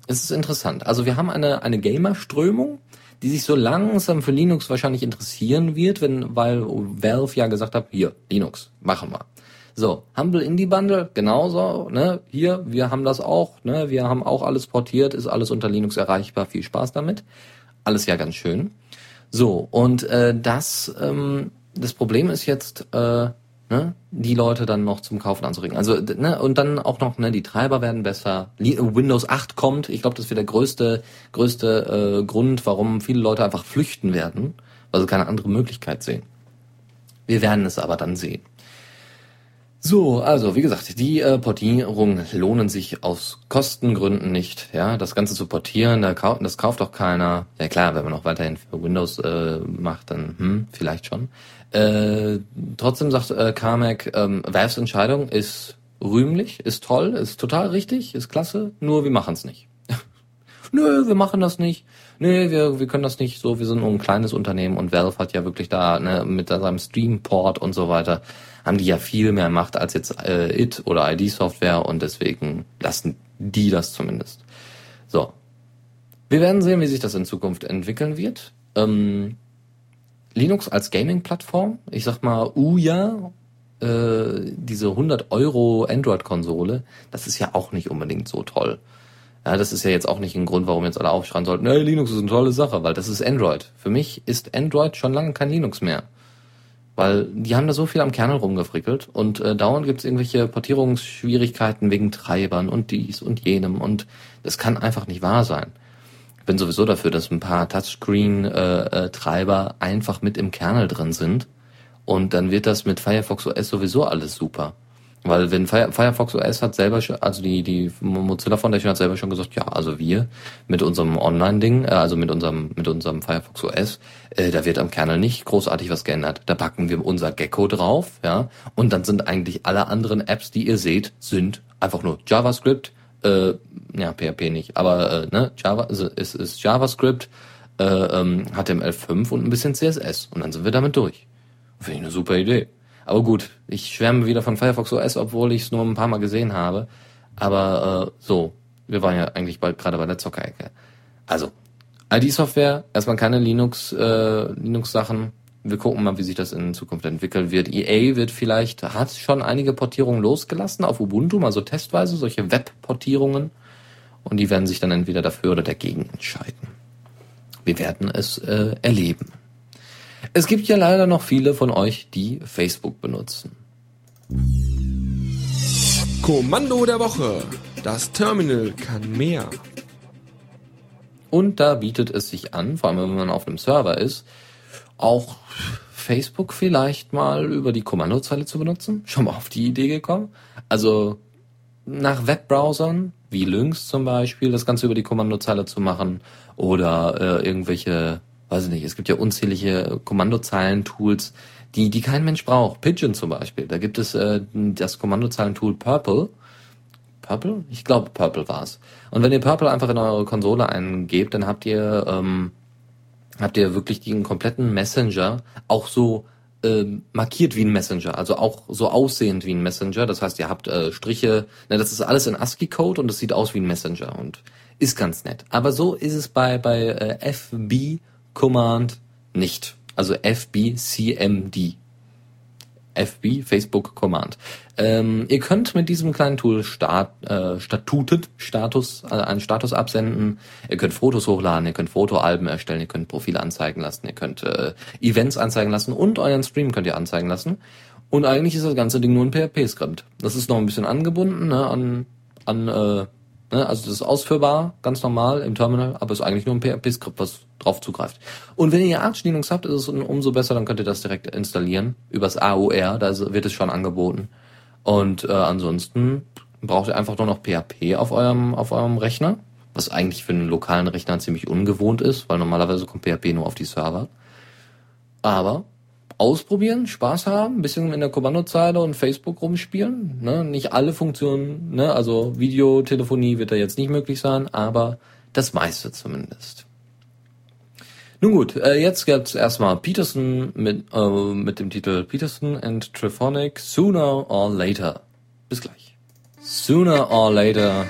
Es ist interessant. Also wir haben eine, eine Gamer-Strömung, die sich so langsam für Linux wahrscheinlich interessieren wird, wenn, weil Valve ja gesagt hat, hier, Linux, machen wir. So, Humble Indie Bundle, genauso, ne, hier, wir haben das auch, ne, wir haben auch alles portiert, ist alles unter Linux erreichbar, viel Spaß damit. alles ja ganz schön. So, und äh, das, ähm, das Problem ist jetzt, äh, ne, die Leute dann noch zum Kaufen anzuregen. Also, ne, und dann auch noch, ne, die Treiber werden besser. Windows 8 kommt. Ich glaube, das wird der größte, größte äh, Grund, warum viele Leute einfach flüchten werden, weil sie keine andere Möglichkeit sehen. Wir werden es aber dann sehen. So, also wie gesagt, die äh, Portierungen lohnen sich aus Kostengründen nicht. Ja, das Ganze zu portieren, da kau das kauft doch keiner. Ja klar, wenn man noch weiterhin für Windows äh, macht, dann hm, vielleicht schon. Äh, trotzdem sagt äh, Carmack, ähm, Valves Entscheidung ist rühmlich, ist toll, ist total richtig, ist klasse, nur wir machen es nicht. [laughs] Nö, wir machen das nicht. Nö, wir, wir können das nicht so, wir sind nur ein kleines Unternehmen und Valve hat ja wirklich da ne, mit seinem Streamport und so weiter, haben die ja viel mehr Macht als jetzt äh, IT oder ID-Software und deswegen lassen die das zumindest. So. Wir werden sehen, wie sich das in Zukunft entwickeln wird. Ähm, Linux als Gaming-Plattform, ich sag mal, Uja, äh, diese 100 Euro Android-Konsole, das ist ja auch nicht unbedingt so toll. Ja, das ist ja jetzt auch nicht ein Grund, warum jetzt alle aufschreien sollten, hey, Linux ist eine tolle Sache, weil das ist Android. Für mich ist Android schon lange kein Linux mehr. Weil die haben da so viel am Kernel rumgefrickelt und äh, dauernd gibt es irgendwelche Portierungsschwierigkeiten wegen Treibern und dies und jenem und das kann einfach nicht wahr sein bin sowieso dafür, dass ein paar Touchscreen-Treiber äh, äh, einfach mit im Kernel drin sind. Und dann wird das mit Firefox OS sowieso alles super. Weil wenn Fire, Firefox OS hat selber schon, also die, die Mozilla Foundation hat selber schon gesagt, ja, also wir mit unserem Online-Ding, äh, also mit unserem, mit unserem Firefox OS, äh, da wird am Kernel nicht großartig was geändert. Da packen wir unser Gecko drauf, ja, und dann sind eigentlich alle anderen Apps, die ihr seht, sind einfach nur JavaScript, äh, ja, PHP nicht, aber äh, ne, Java, also es ist JavaScript, äh, ähm, HTML5 und ein bisschen CSS und dann sind wir damit durch. Finde ich eine super Idee. Aber gut, ich schwärme wieder von Firefox OS, obwohl ich es nur ein paar Mal gesehen habe. Aber äh, so, wir waren ja eigentlich bald gerade bei der Zockerecke. Also, ID-Software, erstmal keine Linux, äh, Linux-Sachen, wir gucken mal, wie sich das in Zukunft entwickeln wird. EA wird vielleicht, hat schon einige Portierungen losgelassen auf Ubuntu, mal so testweise, solche Web-Portierungen. Und die werden sich dann entweder dafür oder dagegen entscheiden. Wir werden es äh, erleben. Es gibt ja leider noch viele von euch, die Facebook benutzen. Kommando der Woche. Das Terminal kann mehr. Und da bietet es sich an, vor allem wenn man auf einem Server ist, auch Facebook vielleicht mal über die Kommandozeile zu benutzen? [laughs] Schon mal auf die Idee gekommen? Also nach Webbrowsern wie Lynx zum Beispiel das Ganze über die Kommandozeile zu machen oder äh, irgendwelche, weiß ich nicht, es gibt ja unzählige Kommandozeilen-Tools, die, die kein Mensch braucht. Pigeon zum Beispiel, da gibt es äh, das Kommandozeilentool Purple. Purple? Ich glaube Purple war's. Und wenn ihr Purple einfach in eure Konsole eingebt, dann habt ihr ähm, habt ihr wirklich den kompletten Messenger auch so äh, markiert wie ein Messenger, also auch so aussehend wie ein Messenger. Das heißt, ihr habt äh, Striche, ne, das ist alles in ASCII-Code und es sieht aus wie ein Messenger und ist ganz nett. Aber so ist es bei bei äh, FB Command nicht. Also FBCMD. FB, Facebook Command. Ähm, ihr könnt mit diesem kleinen Tool Start, äh, Statutet, Status, äh, einen Status absenden. Ihr könnt Fotos hochladen, ihr könnt Fotoalben erstellen, ihr könnt Profile anzeigen lassen, ihr könnt äh, Events anzeigen lassen und euren Stream könnt ihr anzeigen lassen. Und eigentlich ist das ganze Ding nur ein PHP-Skript. Das ist noch ein bisschen angebunden ne, an, an äh, Ne? Also das ist ausführbar, ganz normal im Terminal, aber ist eigentlich nur ein PHP-Skript, was drauf zugreift. Und wenn ihr Arch Linux habt, ist es umso besser, dann könnt ihr das direkt installieren übers AOR, da wird es schon angeboten. Und äh, ansonsten braucht ihr einfach nur noch PHP auf eurem auf eurem Rechner, was eigentlich für einen lokalen Rechner ziemlich ungewohnt ist, weil normalerweise kommt PHP nur auf die Server. Aber ausprobieren, Spaß haben, bisschen in der Kommandozeile und Facebook rumspielen. Ne? Nicht alle Funktionen, ne? also Videotelefonie wird da jetzt nicht möglich sein, aber das meiste zumindest. Nun gut, äh, jetzt gibt's erstmal Peterson mit, äh, mit dem Titel Peterson and Trephonic Sooner or Later. Bis gleich. Sooner or Later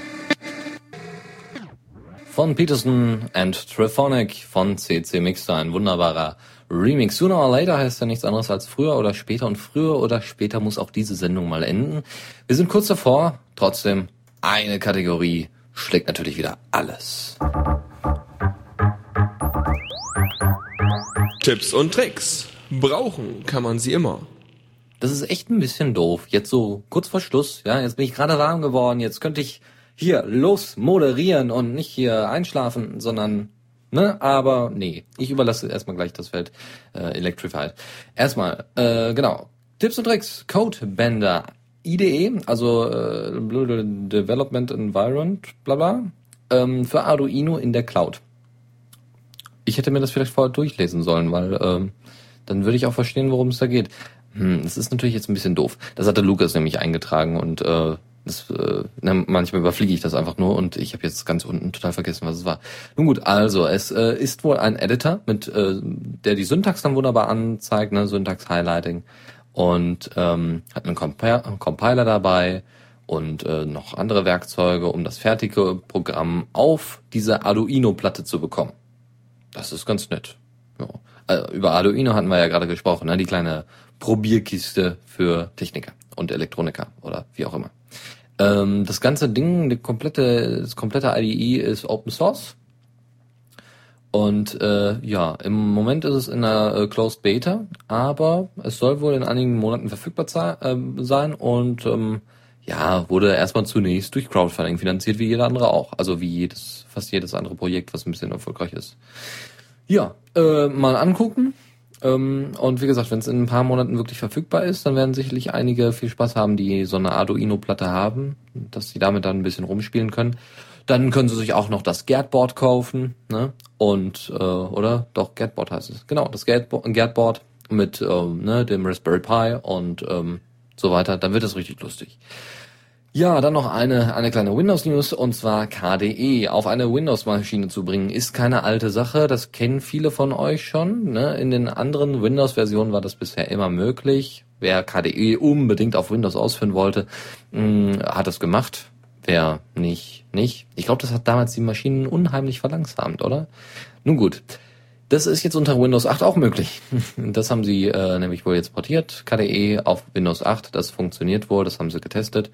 von Peterson and Trephonic von CC Mixer, ein wunderbarer Remix. Sooner or later heißt ja nichts anderes als früher oder später und früher oder später muss auch diese Sendung mal enden. Wir sind kurz davor, trotzdem eine Kategorie schlägt natürlich wieder alles. Tipps und Tricks. Brauchen kann man sie immer. Das ist echt ein bisschen doof. Jetzt so kurz vor Schluss, ja, jetzt bin ich gerade warm geworden, jetzt könnte ich hier los moderieren und nicht hier einschlafen, sondern ne, aber nee, ich überlasse erstmal gleich das Feld äh, Electrified. Erstmal, äh, genau, Tipps und Tricks, Codebender, IDE, also äh, Development Environment, bla bla, ähm, für Arduino in der Cloud. Ich hätte mir das vielleicht vorher durchlesen sollen, weil ähm, dann würde ich auch verstehen, worum es da geht. Hm, das ist natürlich jetzt ein bisschen doof. Das hatte Lukas nämlich eingetragen und äh, das, äh, ne, manchmal überfliege ich das einfach nur und ich habe jetzt ganz unten total vergessen, was es war. Nun gut, also es äh, ist wohl ein Editor, mit äh, der die Syntax dann wunderbar anzeigt, ne, Syntax Highlighting und ähm, hat einen, Comp einen Compiler dabei und äh, noch andere Werkzeuge, um das fertige Programm auf diese Arduino-Platte zu bekommen. Das ist ganz nett. Ja. Also, über Arduino hatten wir ja gerade gesprochen, ne? die kleine Probierkiste für Techniker und Elektroniker oder wie auch immer. Ähm, das ganze Ding, die komplette, das komplette IDE ist Open Source. Und äh, ja, im Moment ist es in einer äh, Closed Beta, aber es soll wohl in einigen Monaten verfügbar äh, sein und ähm, ja, wurde erstmal zunächst durch Crowdfunding finanziert, wie jeder andere auch. Also wie jedes, fast jedes andere Projekt, was ein bisschen erfolgreich ist. Ja, äh, mal angucken. Ähm, und wie gesagt, wenn es in ein paar Monaten wirklich verfügbar ist, dann werden sicherlich einige viel Spaß haben, die so eine Arduino-Platte haben, dass sie damit dann ein bisschen rumspielen können. Dann können sie sich auch noch das Gerdboard kaufen, ne? Und, äh, oder? Doch, Gerdboard heißt es. Genau, das Gerdboard mit ähm, ne, dem Raspberry Pi und ähm, so weiter. Dann wird es richtig lustig. Ja, dann noch eine, eine kleine Windows-News und zwar KDE auf eine Windows-Maschine zu bringen, ist keine alte Sache. Das kennen viele von euch schon. Ne? In den anderen Windows-Versionen war das bisher immer möglich. Wer KDE unbedingt auf Windows ausführen wollte, mh, hm, hat es gemacht. Wer nicht, nicht. Ich glaube, das hat damals die Maschinen unheimlich verlangsamt, oder? Nun gut. Das ist jetzt unter Windows 8 auch möglich. [laughs] Das haben sie äh, nämlich wohl jetzt portiert. KDE auf Windows 8, das funktioniert wohl, das haben sie getestet.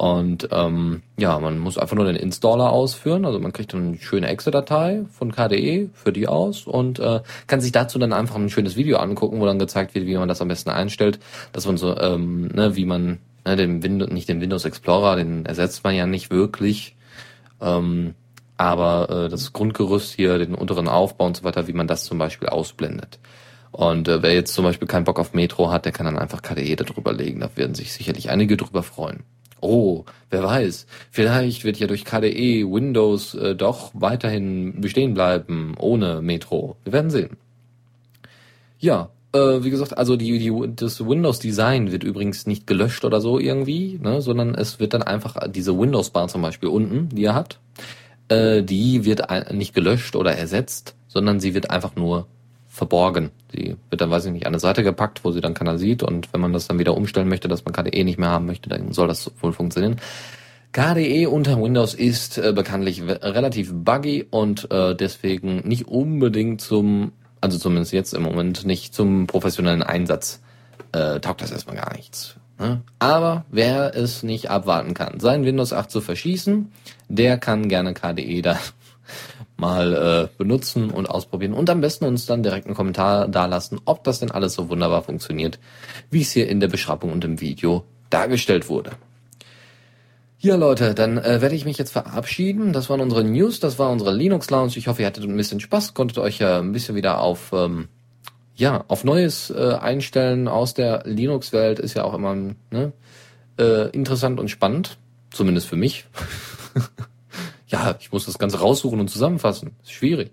Und ähm, ja, man muss einfach nur den Installer ausführen. Also man kriegt eine schöne Exe-Datei von KDE für die aus und äh, kann sich dazu dann einfach ein schönes Video angucken, wo dann gezeigt wird, wie man das am besten einstellt. Dass man so, ähm, ne, wie man ne, den Windows, nicht den Windows Explorer, den ersetzt man ja nicht wirklich. Ähm, aber äh, das Grundgerüst hier, den unteren Aufbau und so weiter, wie man das zum Beispiel ausblendet. Und äh, wer jetzt zum Beispiel keinen Bock auf Metro hat, der kann dann einfach KDE darüber legen. Da werden sich sicherlich einige drüber freuen. Oh, wer weiß, vielleicht wird ja durch KDE Windows äh, doch weiterhin bestehen bleiben, ohne Metro. Wir werden sehen. Ja, äh, wie gesagt, also die, die, das Windows-Design wird übrigens nicht gelöscht oder so irgendwie, ne, sondern es wird dann einfach diese Windows-Bar zum Beispiel unten, die ihr habt, äh, die wird nicht gelöscht oder ersetzt, sondern sie wird einfach nur verborgen. Sie wird dann, weiß ich nicht, an eine Seite gepackt, wo sie dann keiner sieht. Und wenn man das dann wieder umstellen möchte, dass man KDE nicht mehr haben möchte, dann soll das wohl funktionieren. KDE unter Windows ist äh, bekanntlich relativ buggy und äh, deswegen nicht unbedingt zum, also zumindest jetzt im Moment nicht zum professionellen Einsatz äh, taugt das erstmal gar nichts. Ne? Aber wer es nicht abwarten kann, sein Windows 8 zu verschießen, der kann gerne KDE da mal äh, benutzen und ausprobieren und am besten uns dann direkt einen Kommentar dalassen, ob das denn alles so wunderbar funktioniert, wie es hier in der Beschreibung und im Video dargestellt wurde. Ja, Leute, dann äh, werde ich mich jetzt verabschieden. Das waren unsere News, das war unsere Linux Lounge. Ich hoffe, ihr hattet ein bisschen Spaß, konntet euch äh, ein bisschen wieder auf ähm, ja auf Neues äh, einstellen aus der Linux-Welt. Ist ja auch immer ne, äh, interessant und spannend, zumindest für mich. [laughs] ja, ich muss das Ganze raussuchen und zusammenfassen. Ist schwierig.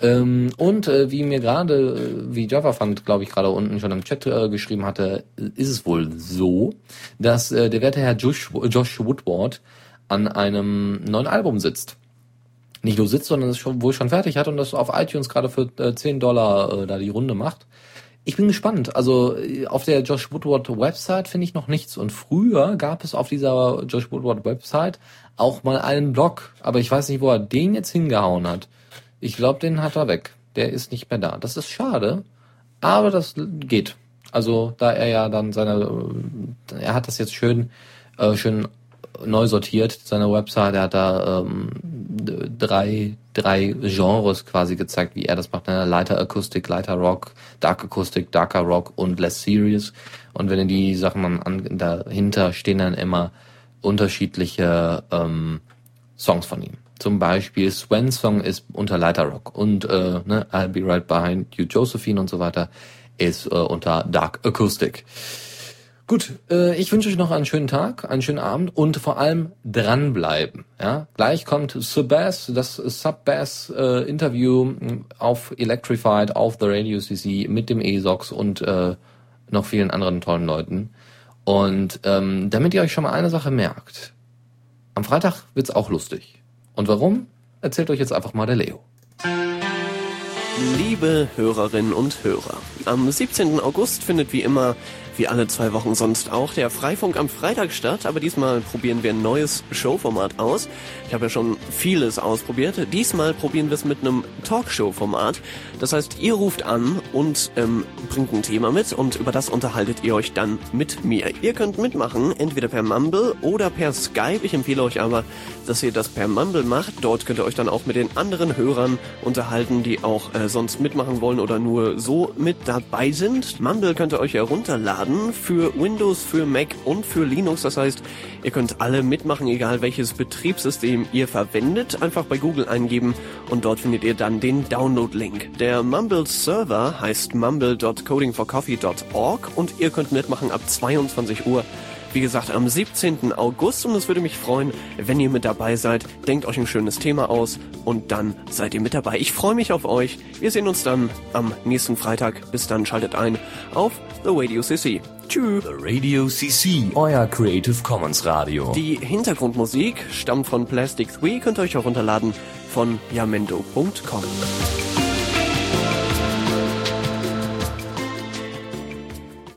Ähm, und äh, wie mir gerade, äh, wie Java fand, glaube ich, gerade unten schon im Chat äh, geschrieben hatte, ist es wohl so, dass äh, der werte Herr Josh, Josh Woodward an einem neuen Album sitzt. Nicht nur sitzt, sondern es schon, wohl schon fertig hat und das auf iTunes gerade für äh, 10 Dollar äh, da die Runde macht. Ich bin gespannt. Also auf der Josh Woodward Website finde ich noch nichts. Und früher gab es auf dieser Josh Woodward Website auch mal einen Blog, aber ich weiß nicht, wo er den jetzt hingehauen hat. Ich glaube, den hat er weg. Der ist nicht mehr da. Das ist schade, aber das geht. Also da er ja dann seine, er hat das jetzt schön, äh, schön neu sortiert, seine Website. Er hat da ähm, drei drei Genres quasi gezeigt, wie er das macht. Ne? Lighter Akustik, Lighter Rock, Dark Akustik, Darker Rock und Less Serious. Und wenn ihr die Sachen mal an, dahinter stehen dann immer unterschiedliche ähm, Songs von ihm. Zum Beispiel Swen's Song ist unter Lighter Rock und äh, ne, I'll Be Right Behind You Josephine und so weiter ist äh, unter Dark Acoustic. Gut, äh, ich wünsche euch noch einen schönen Tag, einen schönen Abend und vor allem dranbleiben. Ja, gleich kommt Subbass, das Subbass äh, Interview auf Electrified, auf the Radio CC mit dem ESOX und äh, noch vielen anderen tollen Leuten. Und ähm, damit ihr euch schon mal eine Sache merkt, am Freitag wird's auch lustig. Und warum? Erzählt euch jetzt einfach mal der Leo. Liebe Hörerinnen und Hörer, am 17. August findet wie immer wie alle zwei Wochen sonst auch der Freifunk am Freitag statt, aber diesmal probieren wir ein neues Showformat aus. Ich habe ja schon vieles ausprobiert. Diesmal probieren wir es mit einem Talkshow-Format. Das heißt, ihr ruft an und ähm, bringt ein Thema mit und über das unterhaltet ihr euch dann mit mir. Ihr könnt mitmachen, entweder per Mumble oder per Skype. Ich empfehle euch aber, dass ihr das per Mumble macht. Dort könnt ihr euch dann auch mit den anderen Hörern unterhalten, die auch äh, sonst mitmachen wollen oder nur so mit dabei sind. Mumble könnt ihr euch herunterladen runterladen für Windows, für Mac und für Linux. Das heißt, ihr könnt alle mitmachen, egal welches Betriebssystem ihr verwendet. Einfach bei Google eingeben und dort findet ihr dann den Download-Link. Der Mumble Server heißt mumble.codingforcoffee.org und ihr könnt mitmachen ab 22 Uhr wie gesagt, am 17. August und es würde mich freuen, wenn ihr mit dabei seid. Denkt euch ein schönes Thema aus und dann seid ihr mit dabei. Ich freue mich auf euch. Wir sehen uns dann am nächsten Freitag. Bis dann schaltet ein auf The Radio CC. Tschüss. The Radio CC, euer Creative Commons Radio. Die Hintergrundmusik stammt von Plastic 3, könnt ihr euch auch runterladen von yamendo.com.